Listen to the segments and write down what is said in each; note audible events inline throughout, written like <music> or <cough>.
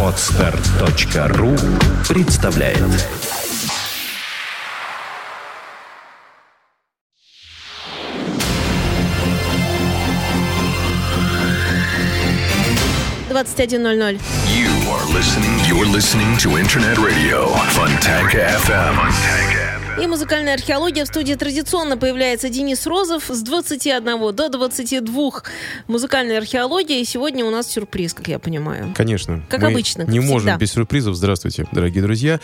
Отстар.ру представляет Двадцать один ноль ноль. You are listening. You're listening to Internet Radio Fontanka FM. И музыкальная археология в студии традиционно появляется Денис Розов с 21 до 22 музыкальной археологии. И сегодня у нас сюрприз, как я понимаю. Конечно. Как Мы обычно, Не всегда. можем без сюрпризов. Здравствуйте, дорогие друзья.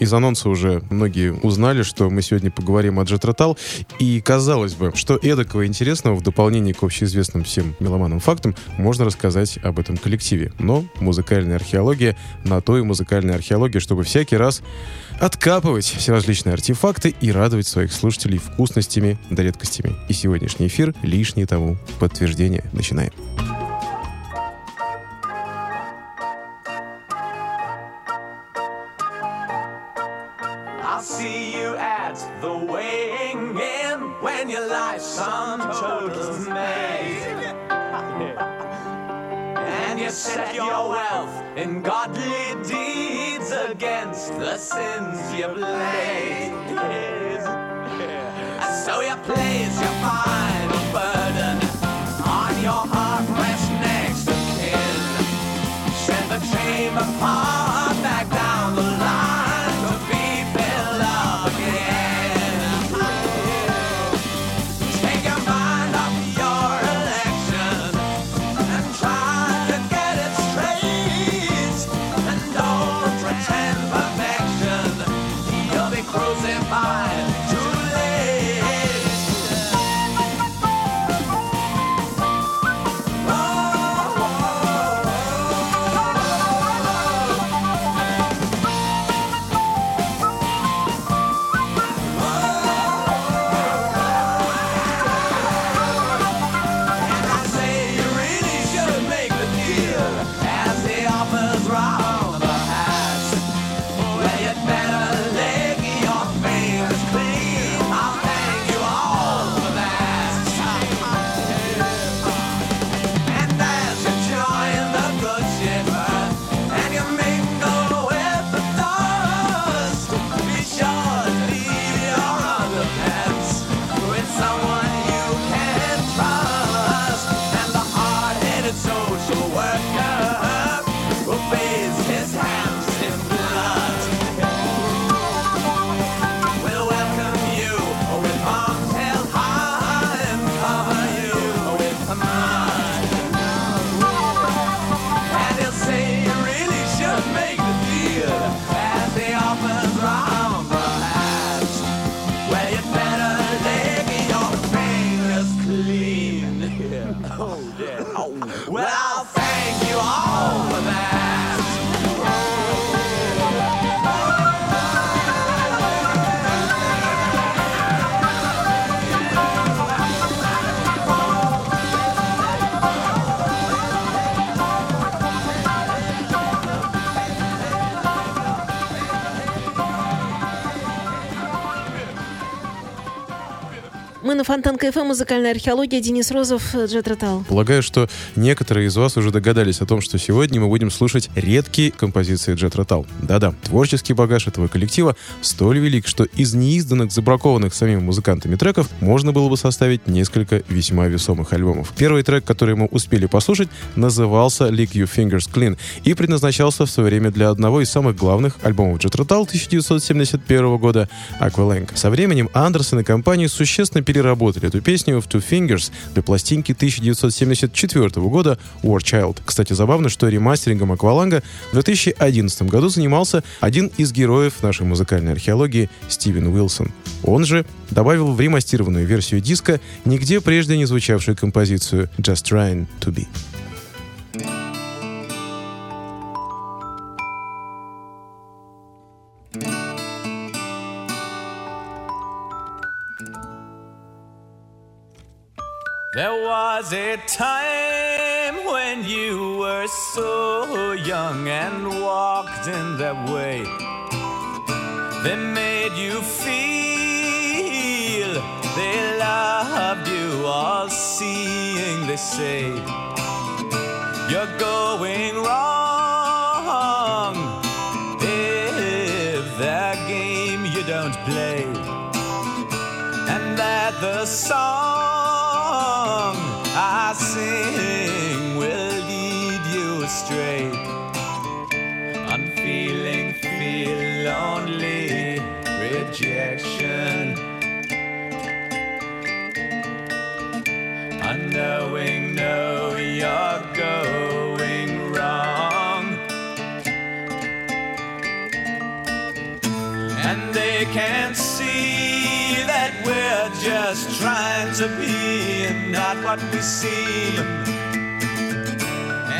Из анонса уже многие узнали, что мы сегодня поговорим о Джет Ротал. И казалось бы, что эдакого интересного в дополнение к общеизвестным всем меломанам фактам можно рассказать об этом коллективе. Но музыкальная археология на то и музыкальная археология, чтобы всякий раз откапывать все различные артефакты и радовать своих слушателей вкусностями да редкостями. И сегодняшний эфир лишнее тому подтверждение. Начинаем. <laughs> Set your wealth in godly deeds against the sins you've laid. And so you place your final burden on your heart, rest next of kin. Send the chamber part Фонтан КФМ, музыкальная археология, Денис Розов, э, Джет Ротал. Полагаю, что некоторые из вас уже догадались о том, что сегодня мы будем слушать редкие композиции Джет Ротал. Да-да, творческий багаж этого коллектива столь велик, что из неизданных, забракованных самими музыкантами треков можно было бы составить несколько весьма весомых альбомов. Первый трек, который мы успели послушать, назывался Lick You Fingers Clean и предназначался в свое время для одного из самых главных альбомов Джет Ротал 1971 года Aqualung. Со временем Андерсон и компания существенно переработали эту песню в Two Fingers для пластинки 1974 года War Child. Кстати, забавно, что ремастерингом Акваланга в 2011 году занимался один из героев нашей музыкальной археологии Стивен Уилсон. Он же добавил в ремастированную версию диска нигде прежде не звучавшую композицию Just Trying to Be. There was a time when you were so young and walked in that way. They made you feel they loved you, all seeing, they say. you're going wrong. If that game you don't play, and that the song you're going wrong. And they can't see that we're just trying to be and not what we seem.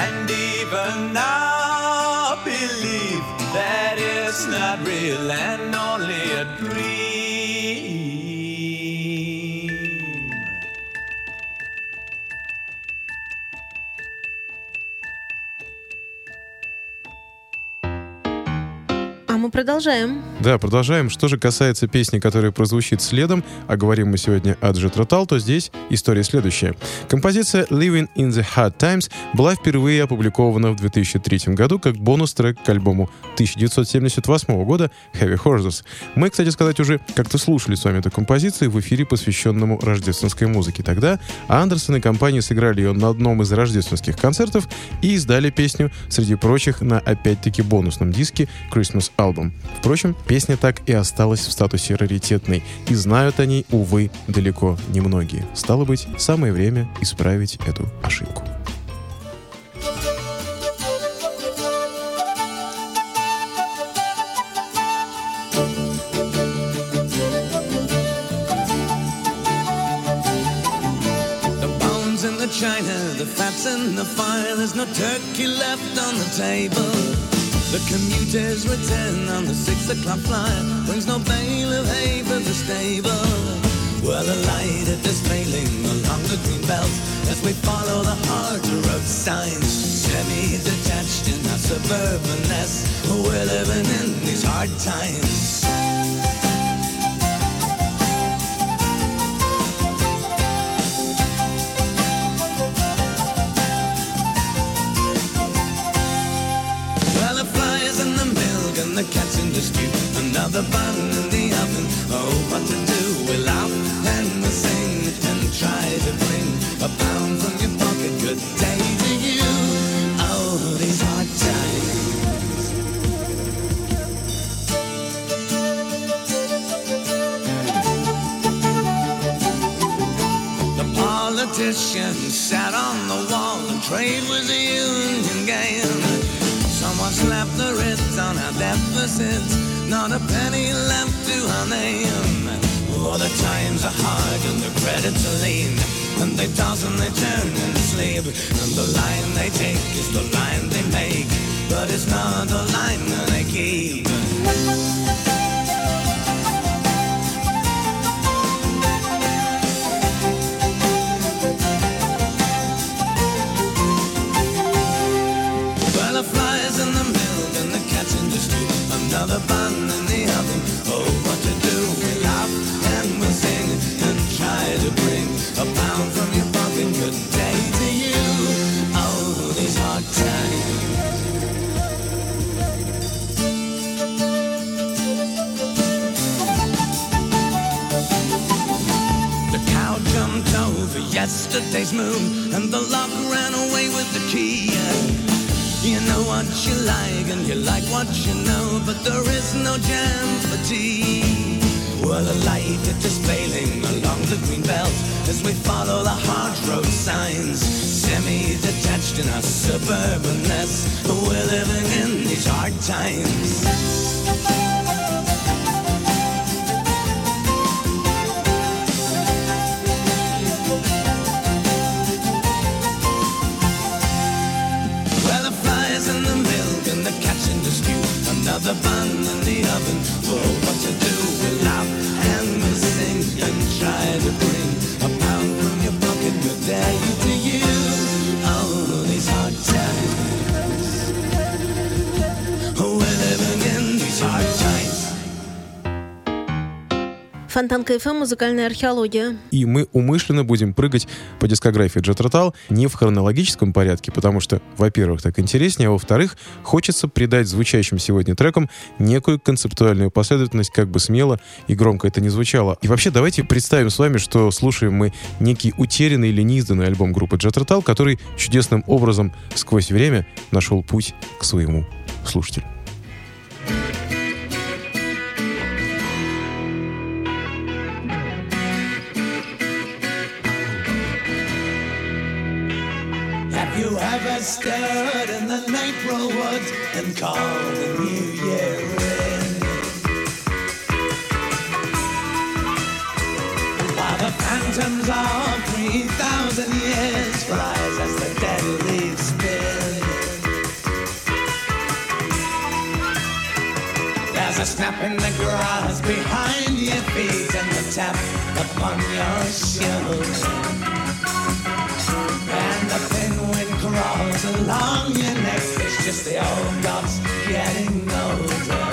And even now believe that it's not real and only a dream. Мы продолжаем. Да, продолжаем. Что же касается песни, которая прозвучит следом, а говорим мы сегодня о Джет Ротал, то здесь история следующая. Композиция «Living in the Hard Times» была впервые опубликована в 2003 году как бонус-трек к альбому 1978 года «Heavy Horses». Мы, кстати сказать, уже как-то слушали с вами эту композицию в эфире, посвященному рождественской музыке. Тогда Андерсон и компания сыграли ее на одном из рождественских концертов и издали песню, среди прочих, на опять-таки бонусном диске «Christmas Album». Впрочем, песня так и осталась в статусе раритетной, и знают о ней, увы, далеко не многие. Стало быть, самое время исправить эту ошибку. China, the fat's in the fire. There's no turkey left on the table. The commuters return on the six o'clock flyer. Brings no bale of hay for the stable. Well, the light it is failing along the green belt as we follow the hard road signs. Semi-detached in our suburban nest, we're living in these hard times. The stew. Another bun in the oven. Oh, what to do? We laugh and we sing and try to bring a pound from your pocket. Good day to you. Oh, these hard times. The politician sat on the wall and trade was a union game. Someone slapped the wrist on our deficits, not a penny left to our name. Oh, the times are hard and the credits are lean, and they toss and they turn and sleep. And the line they take is the line they make, but it's not the line that they keep. Another bun in the oven. Oh, what to do? We laugh and we sing and try to bring a pound from your pocket. Good day to you. Oh, these hard times. Yesterday's moon, and the lock ran away with the key. What you like, and you like what you know, but there is no jam for tea. Well, the light it is failing along the green belt as we follow the hard road signs. Semi-detached in our suburban nest, we're living in these hard times. Oh, we're living in these hard times. Фонтанка ФМ, музыкальная археология. И мы умышленно будем прыгать по дискографии Rotal не в хронологическом порядке, потому что, во-первых, так интереснее, а во-вторых, хочется придать звучащим сегодня трекам некую концептуальную последовательность, как бы смело и громко это не звучало. И вообще давайте представим с вами, что слушаем мы некий утерянный или неизданный альбом группы Rotal, который чудесным образом сквозь время нашел путь к своему слушателю. Stood in the April woods and called the new year in? While the phantoms of 3,000 years rise as the dead leaves spin. There's a snap in the grass behind your feet and the tap upon your shoe. Along your neck. It's just the old gods getting older.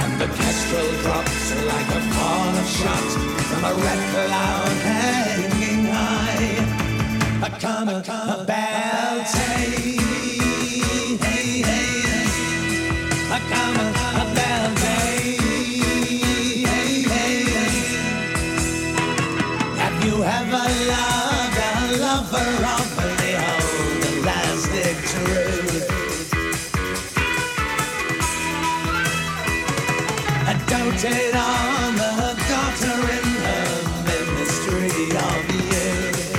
And the kestrel drops like a fall of shot from a red cloud hanging high. A come a a bell hey, hey, hey. A come a a bell hey. Have you ever loved On the daughter in her ministry of youth.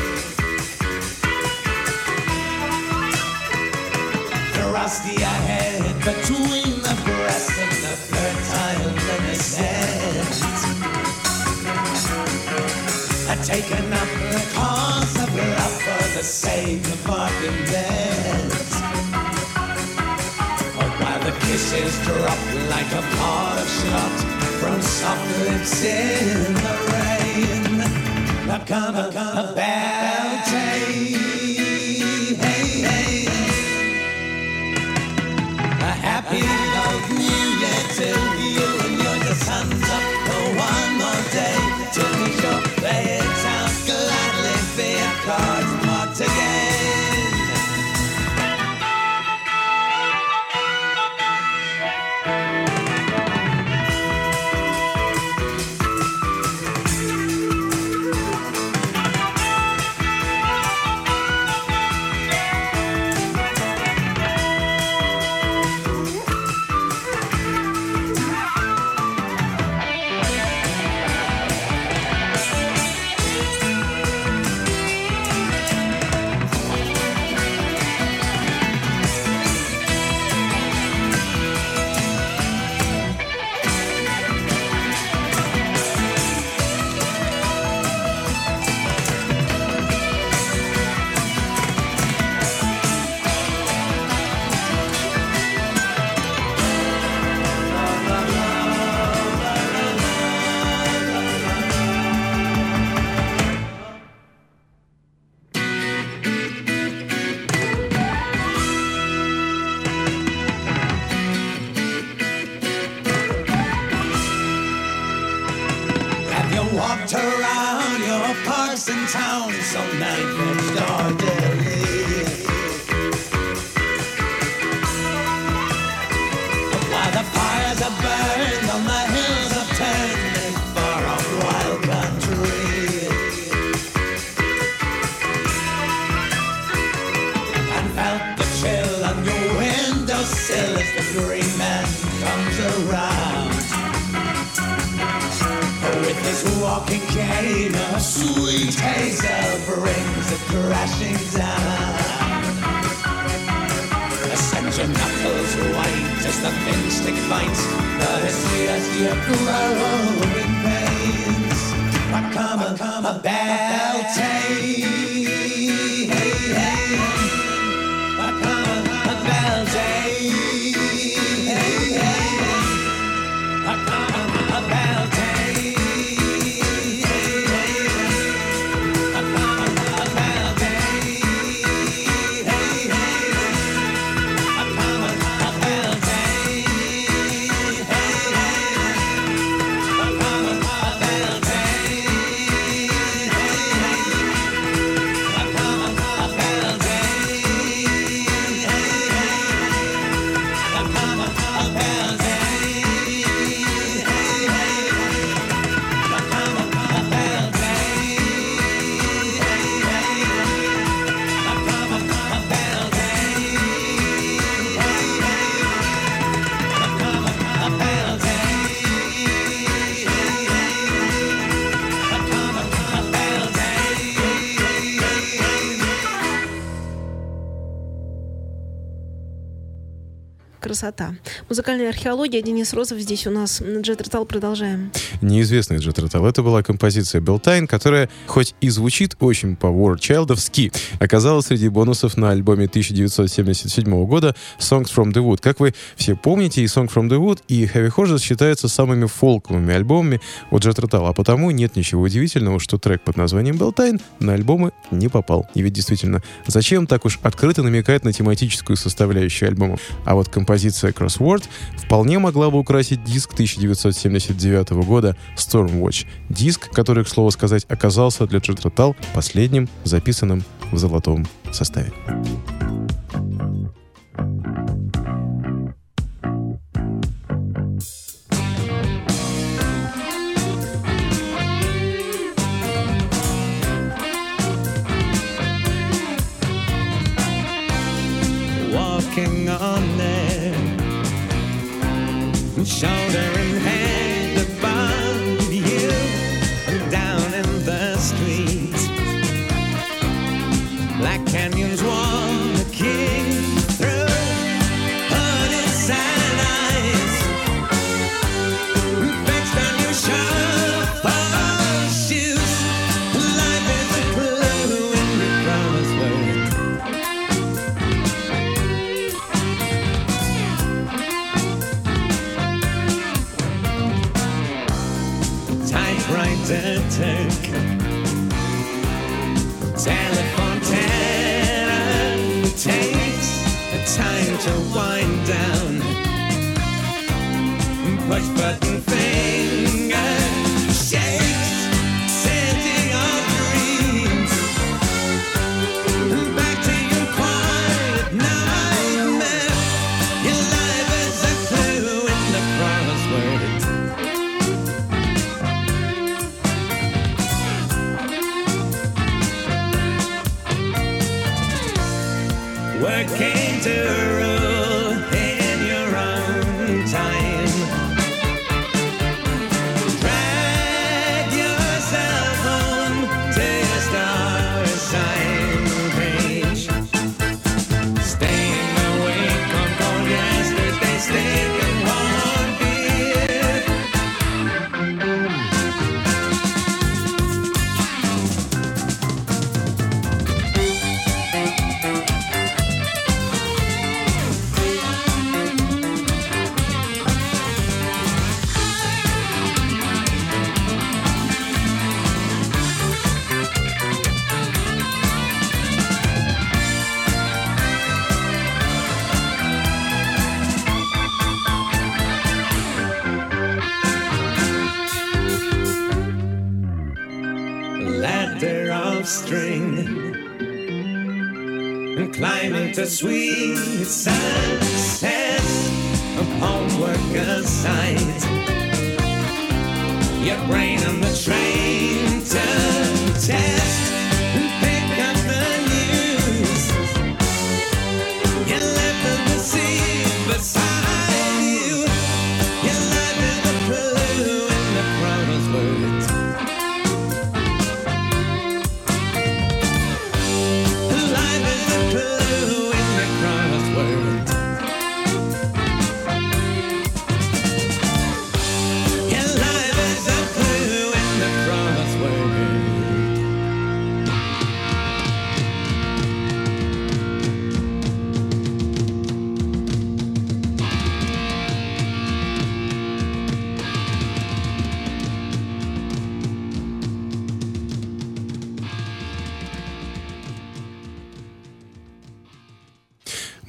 Thrust your head between the breast and the fertile taken up the cause of love for the sake of bargain debt. While the kisses drop like a pot shot from soft lips in the rain. Now come a, come a bell hey, hey, hey. A happy Красота. Музыкальная археология. Денис Розов здесь у нас. Джет Ротал продолжаем. Неизвестный Джет Ротал. Это была композиция Белтайн, которая, хоть и звучит очень по-War оказалась среди бонусов на альбоме 1977 года Songs from the Wood. Как вы все помните, и Song from the Wood, и Heavy Horses считаются самыми фолковыми альбомами от Джет Ротала. А потому нет ничего удивительного, что трек под названием Белтайн на альбомы не попал. И ведь действительно, зачем так уж открыто намекать на тематическую составляющую альбома? А вот композиция Crossword вполне могла бы украсить диск 1979 года Stormwatch. Диск, который, к слову сказать, оказался для Джет Ротал последним записанным в золотом составе. shoulder in hand that can came to her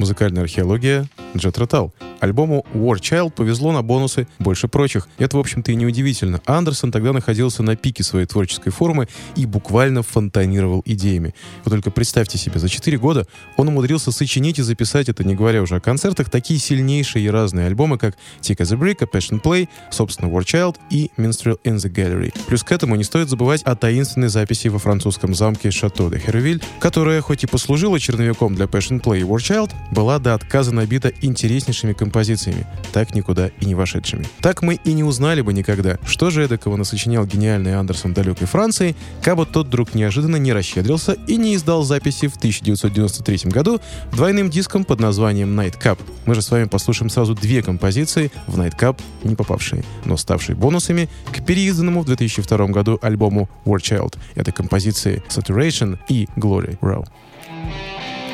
Музыкальная археология Джет Ротал. Альбому War Child повезло на бонусы больше прочих. Это, в общем-то, и неудивительно. Андерсон тогда находился на пике своей творческой формы и буквально фонтанировал идеями. Вы только представьте себе, за 4 года он умудрился сочинить и записать, это не говоря уже о концертах, такие сильнейшие и разные альбомы, как Take as a Brick, A Passion Play, собственно, War Child и Minstrel in the Gallery. Плюс к этому не стоит забывать о таинственной записи во французском замке Шато де Хервиль, которая, хоть и послужила черновиком для Passion Play и War Child, была до отказа набита интереснейшими композициями композициями, так никуда и не вошедшими. Так мы и не узнали бы никогда, что же эдакого насочинял гениальный Андерсон далекой Франции, кабы тот вдруг неожиданно не расщедрился и не издал записи в 1993 году двойным диском под названием Night Cup. Мы же с вами послушаем сразу две композиции в Night Cup, не попавшие, но ставшие бонусами к переизданному в 2002 году альбому War Child. Это композиции Saturation и Glory Row. They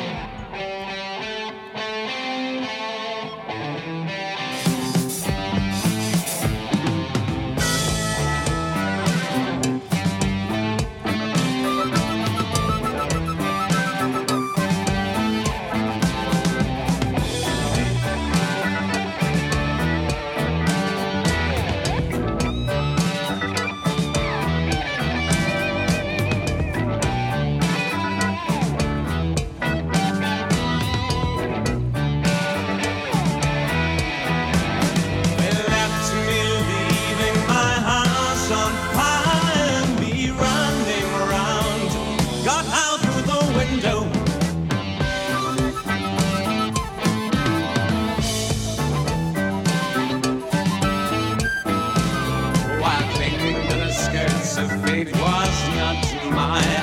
my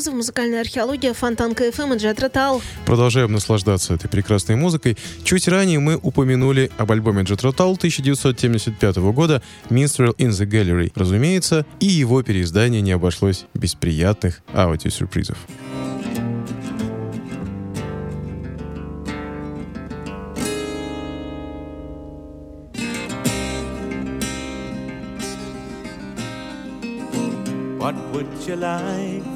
Денис Розов, музыкальная археология, Фонтанка ФМ и Джет Ротал. Продолжаем наслаждаться этой прекрасной музыкой. Чуть ранее мы упомянули об альбоме Jet Rotal 1975 года Minstrel in the Gallery, разумеется, и его переиздание не обошлось без приятных аудиосюрпризов. What would you like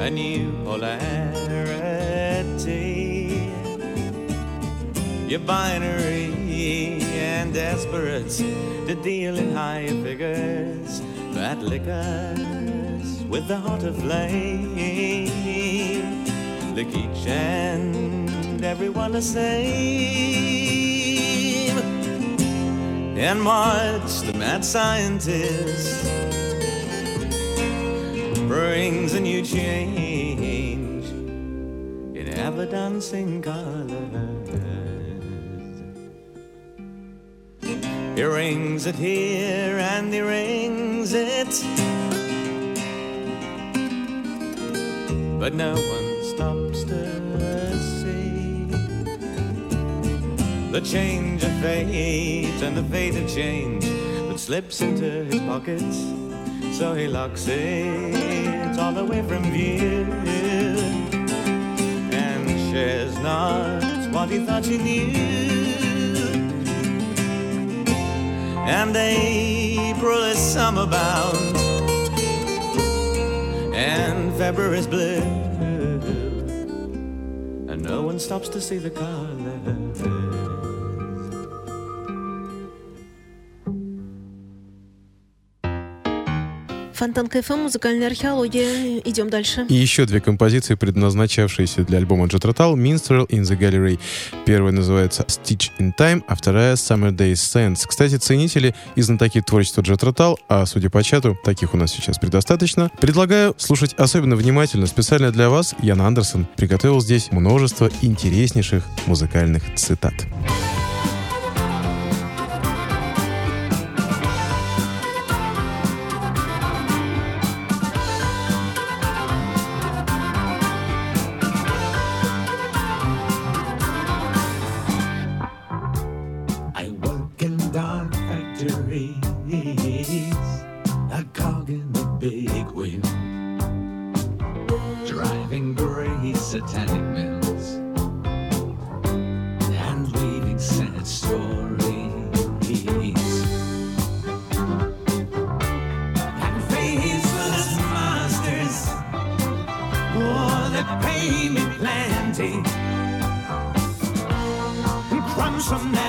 A new polarity. You're binary and desperate to deal in higher figures. That liquors with the of flame. Look each and every one the same. And watch the mad scientist brings a new change in ever dancing colors. He rings it here and he rings it, but no one stops to see the change of fate and the fate of change that slips into his pockets. So he locks it all away from view and shares not what he thought he knew. And April is summer bound, and February is blue, and no one stops to see the colors. Фонтанка ФМ, музыкальная археология. Идем дальше. И еще две композиции, предназначавшиеся для альбома Rotal Minstrel in the Gallery. Первая называется Stitch in Time, а вторая Summer Days Sands. Кстати, ценители и знатоки творчества Rotal, а судя по чату, таких у нас сейчас предостаточно, предлагаю слушать особенно внимательно. Специально для вас Ян Андерсон приготовил здесь множество интереснейших музыкальных цитат. over someday.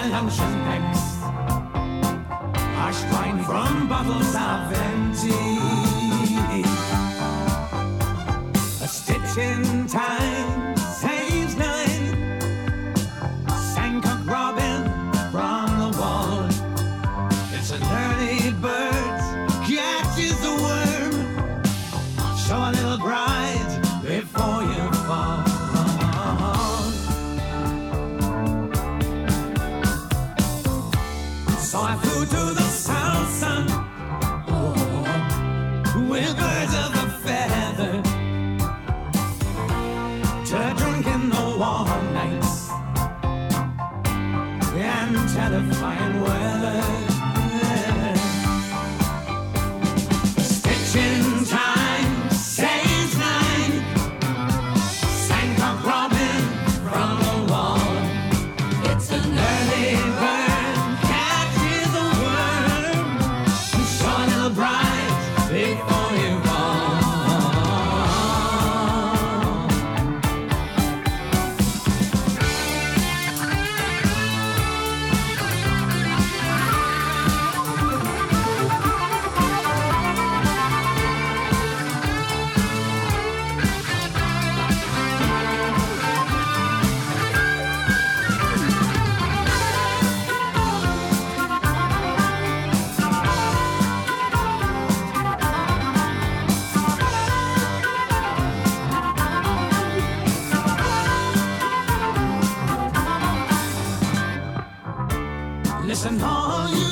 and all you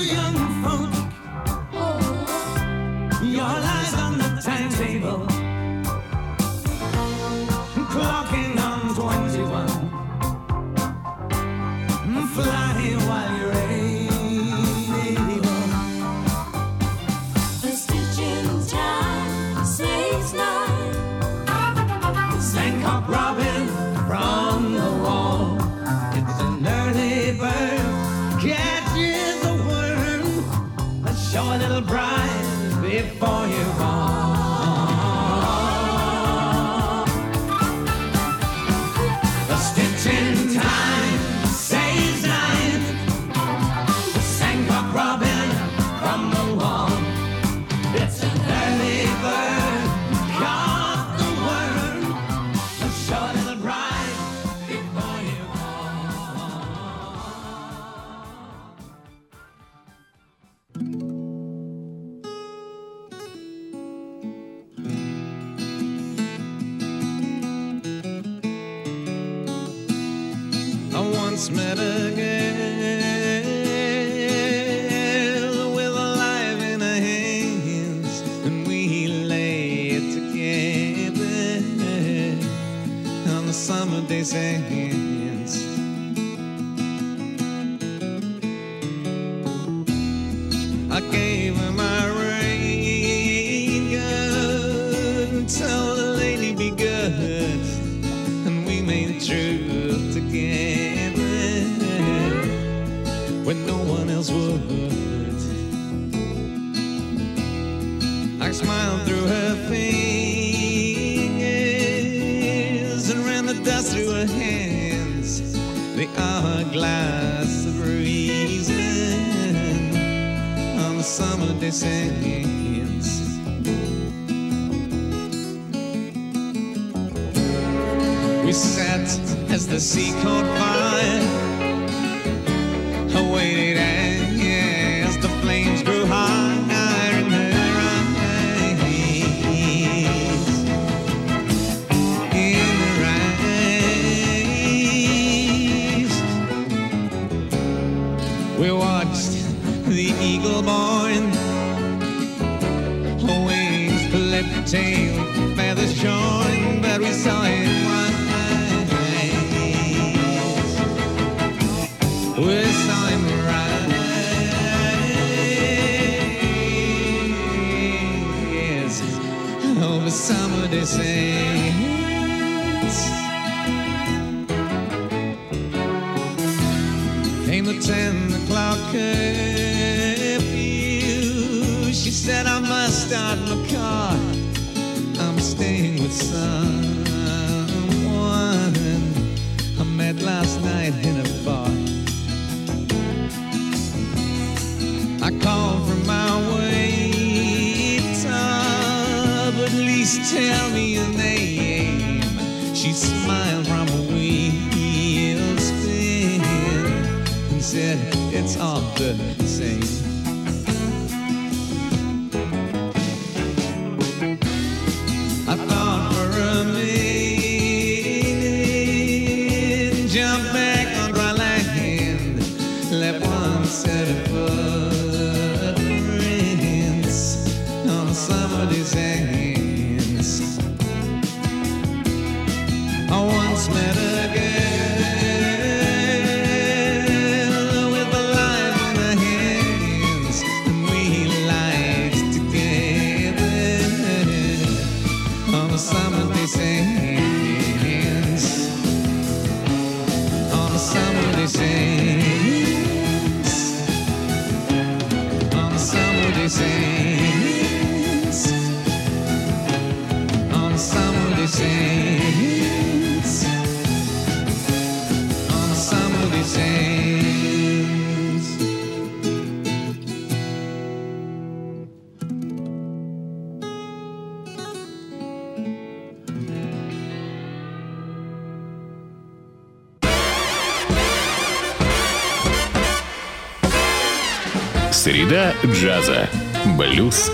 us through her hands the hourglass of reason on the summer descends. We sat as the sea caught fire. tail feathers showing, but we saw it. met again.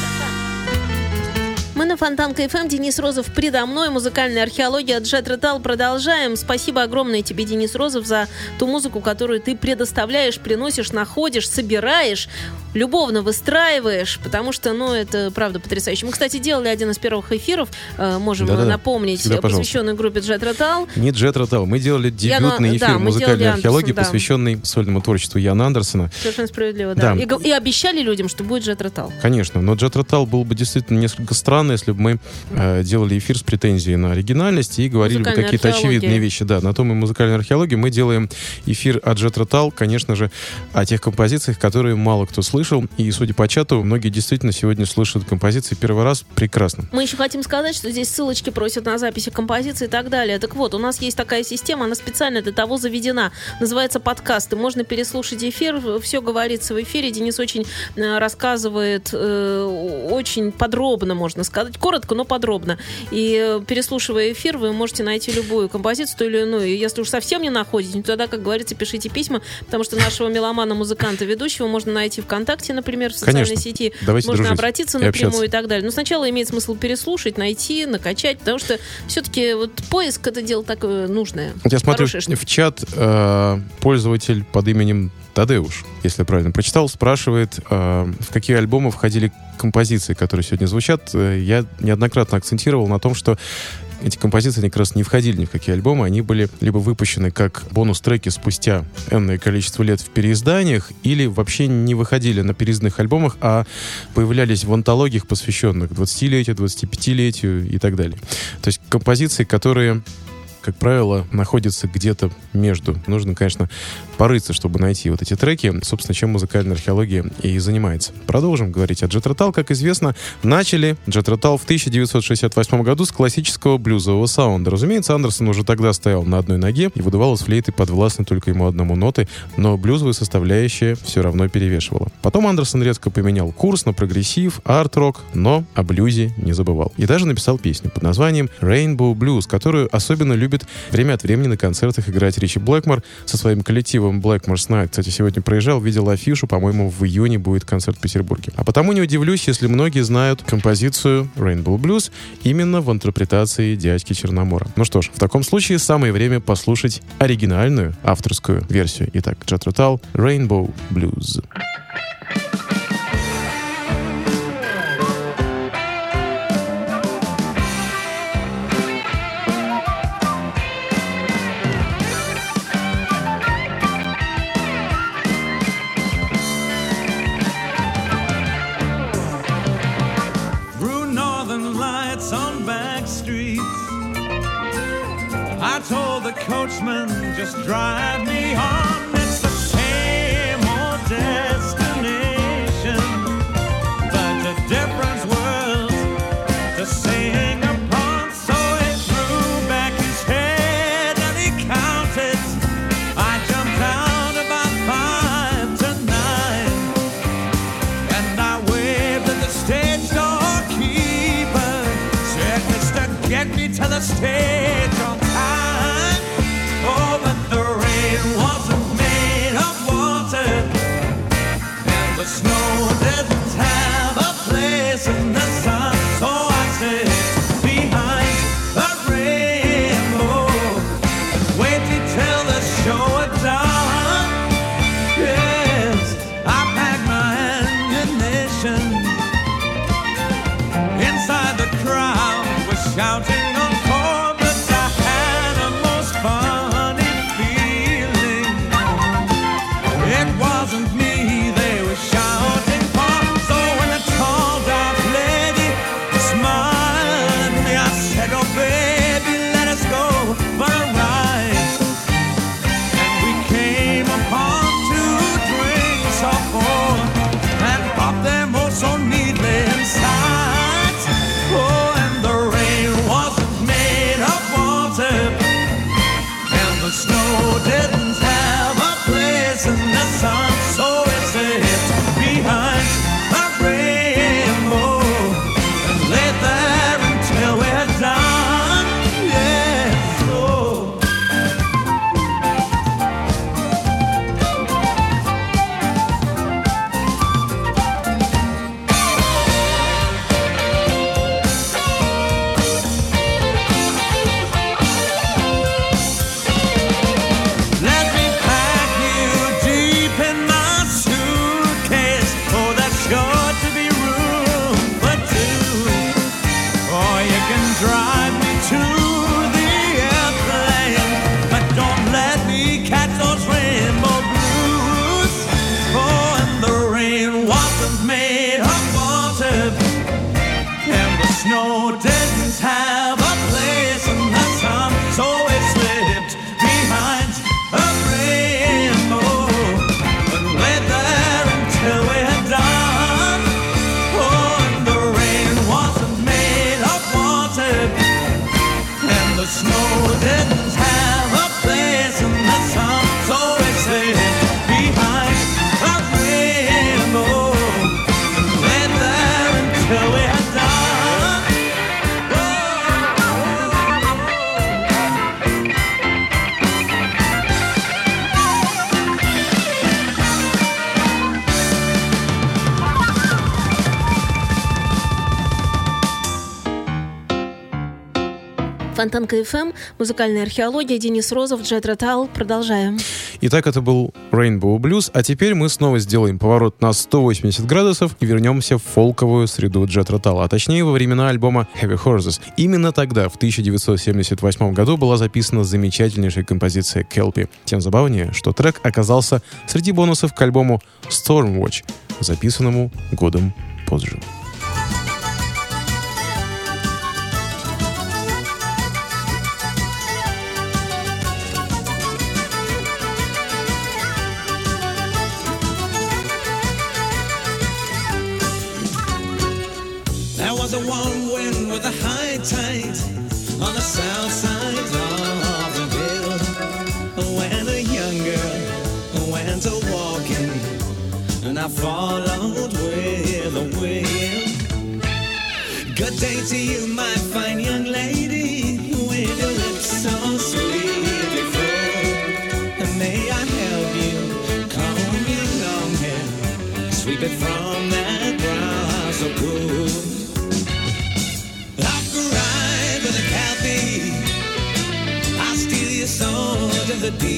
Мы на Фонтанка FM. Денис Розов предо мной. Музыкальная археология от Джет Ротал. Продолжаем. Спасибо огромное тебе, Денис Розов, за ту музыку, которую ты предоставляешь, приносишь, находишь, собираешь, любовно выстраиваешь, потому что, ну, это правда потрясающе. Мы, кстати, делали один из первых эфиров, э, можем Да-да-да. напомнить, Всегда пожалуйста. посвященный группе Джет Ротал. Не Джет Ротал. Мы делали дебютный да, эфир мы музыкальной археологии, да. посвященный сольному творчеству Яна Андерсона. Совершенно справедливо, да. Да. И, и обещали людям, что будет Джет Ротал. Конечно, но Джет Ротал был бы действительно несколько странно, если бы мы э, делали эфир с претензией на оригинальность и говорили бы какие-то очевидные вещи. Да, на том и музыкальной археологии мы делаем эфир от Джет Ротал, конечно же, о тех композициях, которые мало кто слышал. И, судя по чату, многие действительно сегодня слышат композиции первый раз прекрасно. Мы еще хотим сказать, что здесь ссылочки просят на записи композиции и так далее. Так вот, у нас есть такая система, она специально для того заведена. Называется подкасты. Можно переслушать эфир, все говорится в эфире. Денис очень э, рассказывает, э, очень подробно, можно сказать. Коротко, но подробно. И э, переслушивая эфир, вы можете найти любую композицию, ту или иную. Если уж совсем не находите, ну, тогда, как говорится, пишите письма, потому что нашего меломана, музыканта, ведущего можно найти ВКонтакте, например, в социальной Конечно. сети. Давайте можно дружить обратиться и напрямую общаться. и так далее. Но сначала имеет смысл переслушать, найти, накачать, потому что все-таки вот поиск это дело такое нужное. Вот я смотрю штука. в чат э, пользователь под именем Тадеуш, если я правильно прочитал, спрашивает, э, в какие альбомы входили композиции, которые сегодня звучат. Э, Я неоднократно акцентировал на том, что эти композиции, они как раз не входили ни в какие альбомы, они были либо выпущены как бонус-треки спустя энное количество лет в переизданиях, или вообще не выходили на переизданных альбомах, а появлялись в антологиях, посвященных 20-летию, 25-летию и так далее. То есть композиции, которые как правило, находится где-то между. Нужно, конечно, порыться, чтобы найти вот эти треки. Собственно, чем музыкальная археология и занимается. Продолжим говорить о Jet Rotal. Как известно, начали Jet Rotal в 1968 году с классического блюзового саунда. Разумеется, Андерсон уже тогда стоял на одной ноге и выдавал из флейты подвластны только ему одному ноты, но блюзовая составляющая все равно перевешивала. Потом Андерсон резко поменял курс на прогрессив, арт-рок, но о блюзе не забывал. И даже написал песню под названием Rainbow Blues, которую особенно любит время от времени на концертах играть Ричи Блэкмор со своим коллективом Blackmore's Night. Кстати, сегодня проезжал, видел афишу, по-моему, в июне будет концерт в Петербурге. А потому не удивлюсь, если многие знают композицию Rainbow Blues именно в интерпретации дядьки Черномора. Ну что ж, в таком случае самое время послушать оригинальную авторскую версию. Итак, Jethro Tull Rainbow Blues. through Right. Фонтанка ФМ, музыкальная археология, Денис Розов, Джет Ротал. Продолжаем. Итак, это был Rainbow Blues, а теперь мы снова сделаем поворот на 180 градусов и вернемся в фолковую среду Джет Ротала, а точнее во времена альбома Heavy Horses. Именно тогда, в 1978 году, была записана замечательнейшая композиция Kelpie. Тем забавнее, что трек оказался среди бонусов к альбому Stormwatch, записанному годом позже. Warm wind with a high tide on the south side of the hill. When a young girl went a walking, and I followed with the wind. Good day to you, my fine young lady, in the deep.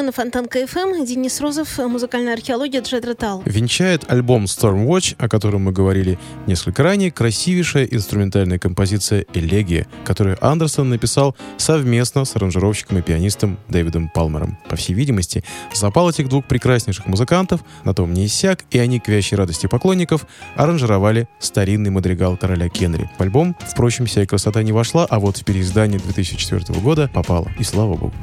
Мы на Фонтанка ФМ. Денис Розов, музыкальная археология, Джет Ротал. Венчает альбом Stormwatch, о котором мы говорили несколько ранее, красивейшая инструментальная композиция «Элегия», которую Андерсон написал совместно с аранжировщиком и пианистом Дэвидом Палмером. По всей видимости, запал этих двух прекраснейших музыкантов на том не иссяк, и они, к вящей радости поклонников, аранжировали старинный мадригал короля Генри. В альбом, впрочем, вся красота не вошла, а вот в переиздание 2004 года попала. И слава богу.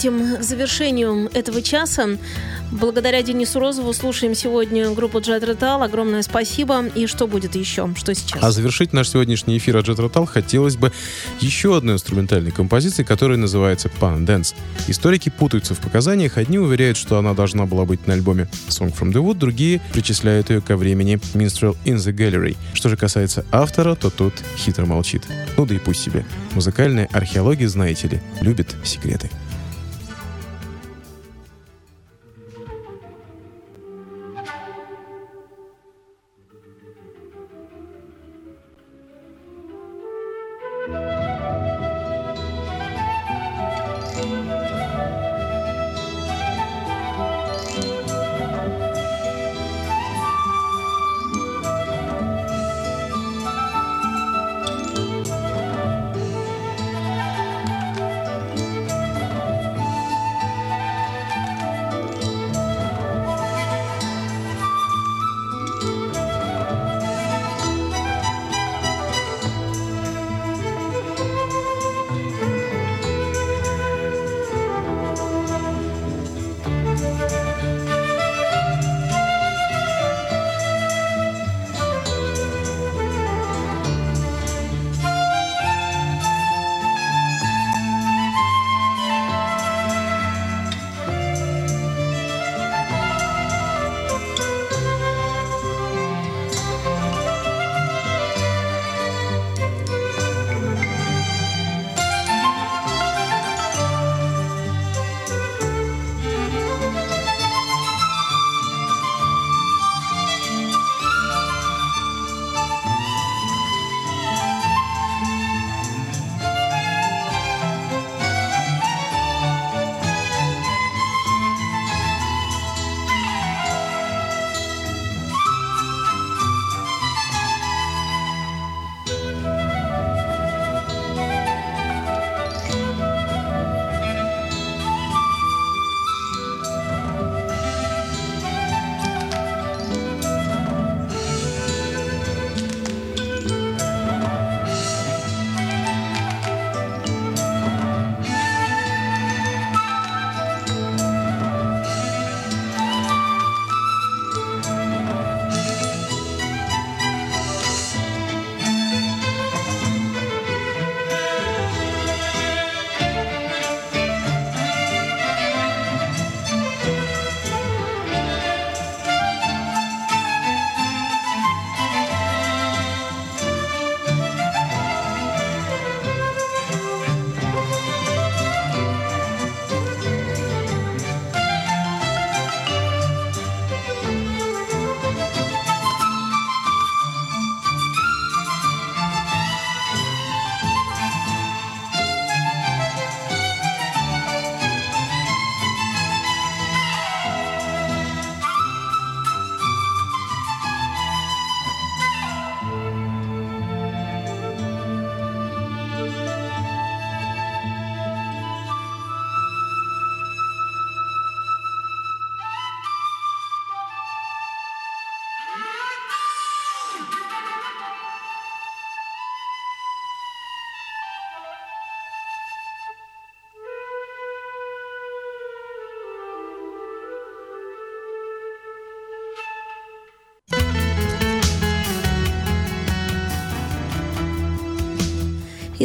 Подходим к завершению этого часа. Благодаря Денису Розову слушаем сегодня группу Jet Rotal. Огромное спасибо. И что будет еще? Что сейчас? А завершить наш сегодняшний эфир от Jet Rotal хотелось бы еще одной инструментальной композицией, которая называется Pan Dance. Историки путаются в показаниях. Одни уверяют, что она должна была быть на альбоме Song from the Wood, другие причисляют ее ко времени Minstrel in the Gallery. Что же касается автора, то тут хитро молчит. Ну да и пусть себе. Музыкальная археология, знаете ли, любит секреты.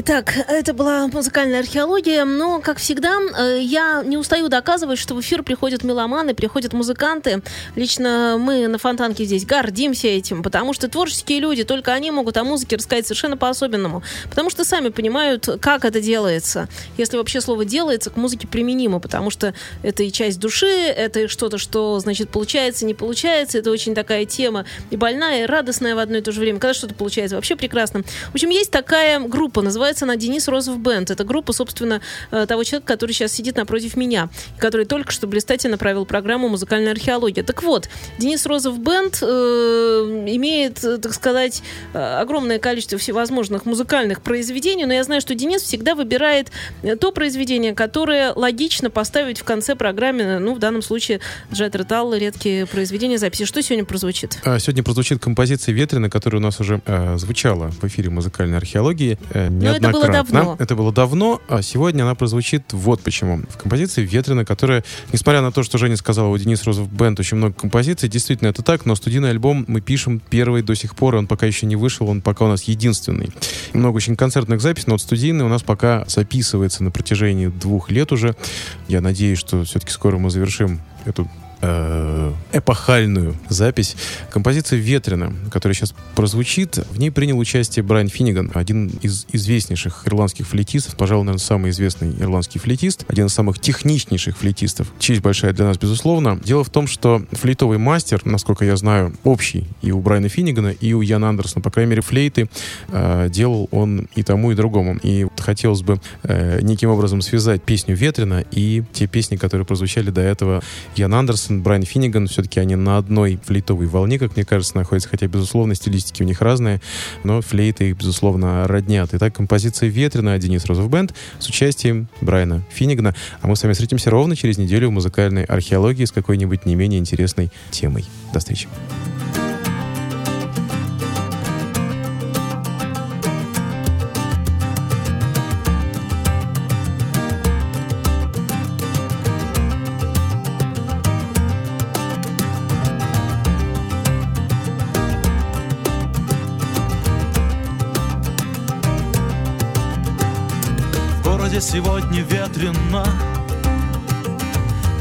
Итак, это была музыкальная археология, но, как всегда, э, я не устаю доказывать, что в эфир приходят меломаны, приходят музыканты. Лично мы на Фонтанке здесь гордимся этим, потому что творческие люди, только они могут о музыке рассказать совершенно по-особенному. Потому что сами понимают, как это делается. Если вообще слово «делается», к музыке применимо, потому что это и часть души, это и что-то, что, значит, получается, не получается. Это очень такая тема и больная, и радостная в одно и то же время. Когда что-то получается, вообще прекрасно. В общем, есть такая группа, называется она Денис Розов Бенд. Это группа, собственно, э, того человека, который сейчас сидит напротив меня, который только что блистательно провел программу «Музыкальная археология». Так вот, Денис Розов Бенд э, имеет, э, так сказать, э, огромное количество всевозможных музыкальных произведений, но я знаю, что Денис всегда выбирает то произведение, которое логично поставить в конце программы, ну, в данном случае Джет Ротал, редкие произведения записи. Что сегодня прозвучит? А, Сегодня прозвучит композиция «Ветрена», которая у нас уже э, звучала в эфире музыкальной археологии э, Ну, это это было давно. Это было давно, а сегодня она прозвучит вот почему. В композиции «Ветрена», которая, несмотря на то, что Женя сказала, у Денис Розов Бенд очень много композиций, действительно это так, но студийный альбом мы пишем первый до сих пор, он пока еще не вышел, он пока у нас единственный. Много очень концертных записей, но вот студийный у нас пока записывается на протяжении двух лет уже. Я надеюсь, что все-таки скоро мы завершим эту эпохальную запись композиции «Ветрена», которая сейчас прозвучит. В ней принял участие Брайан Финниган, один из известнейших ирландских флейтистов, пожалуй, наверное, самый известный ирландский флейтист, один из самых техничнейших флейтистов. Честь большая для нас, безусловно. Дело в том, что флейтовый мастер, насколько я знаю, общий и у Брайана Финнигана, и у Яна Андерсона, по крайней мере, флейты э, делал он и тому, и другому. И хотелось бы э, неким образом связать песню «Ветрена» и те песни, которые прозвучали до этого Ян Андерсон, Брайан Финниган. Все-таки они на одной флейтовой волне, как мне кажется, находятся, хотя, безусловно, стилистики у них разные, но флейты их, безусловно, роднят. Итак, композиция «Ветрена» Денис Розов Бенд с участием Брайана Финнигана. А мы с вами встретимся ровно через неделю в музыкальной археологии с какой-нибудь не менее интересной темой. До встречи. Сегодня ветрено,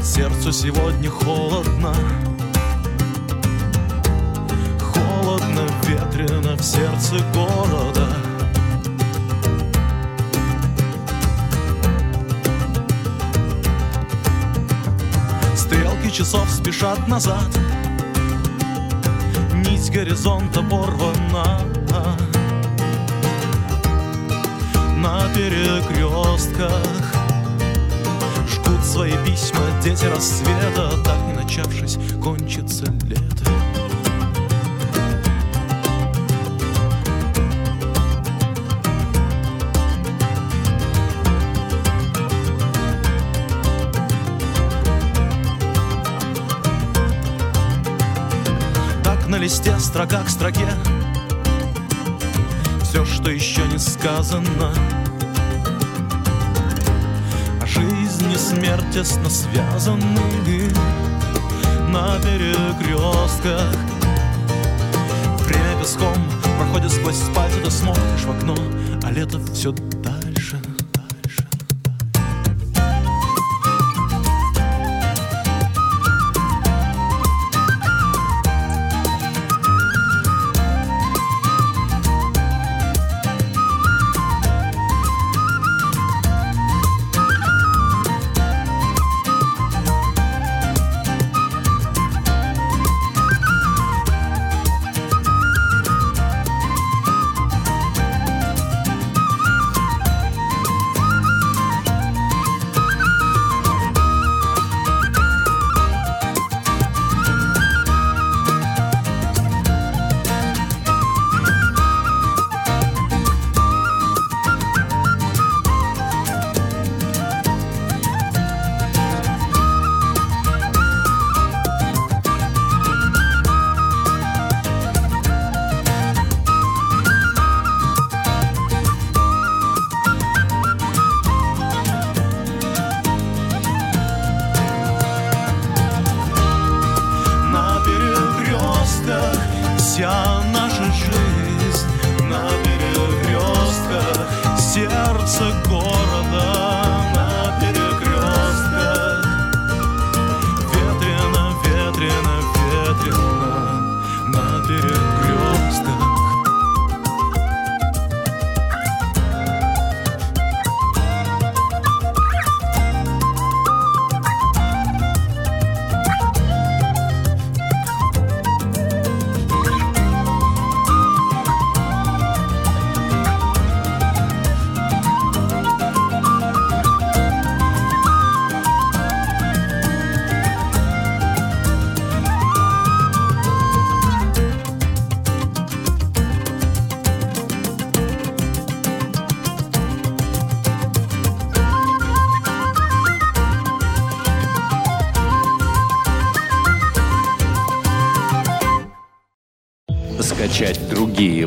сердцу сегодня холодно. Холодно, ветрено в сердце города. Стрелки часов спешат назад, нить горизонта порвана. На перекрестках. Жгут свои письма дети рассвета Так не начавшись, кончится лето. Так на листе строка к строке Что еще не сказано. Жизнь и смерть тесно связаны На перекрестках? Время песком проходит сквозь спальню Ты смотришь в окно, а лето все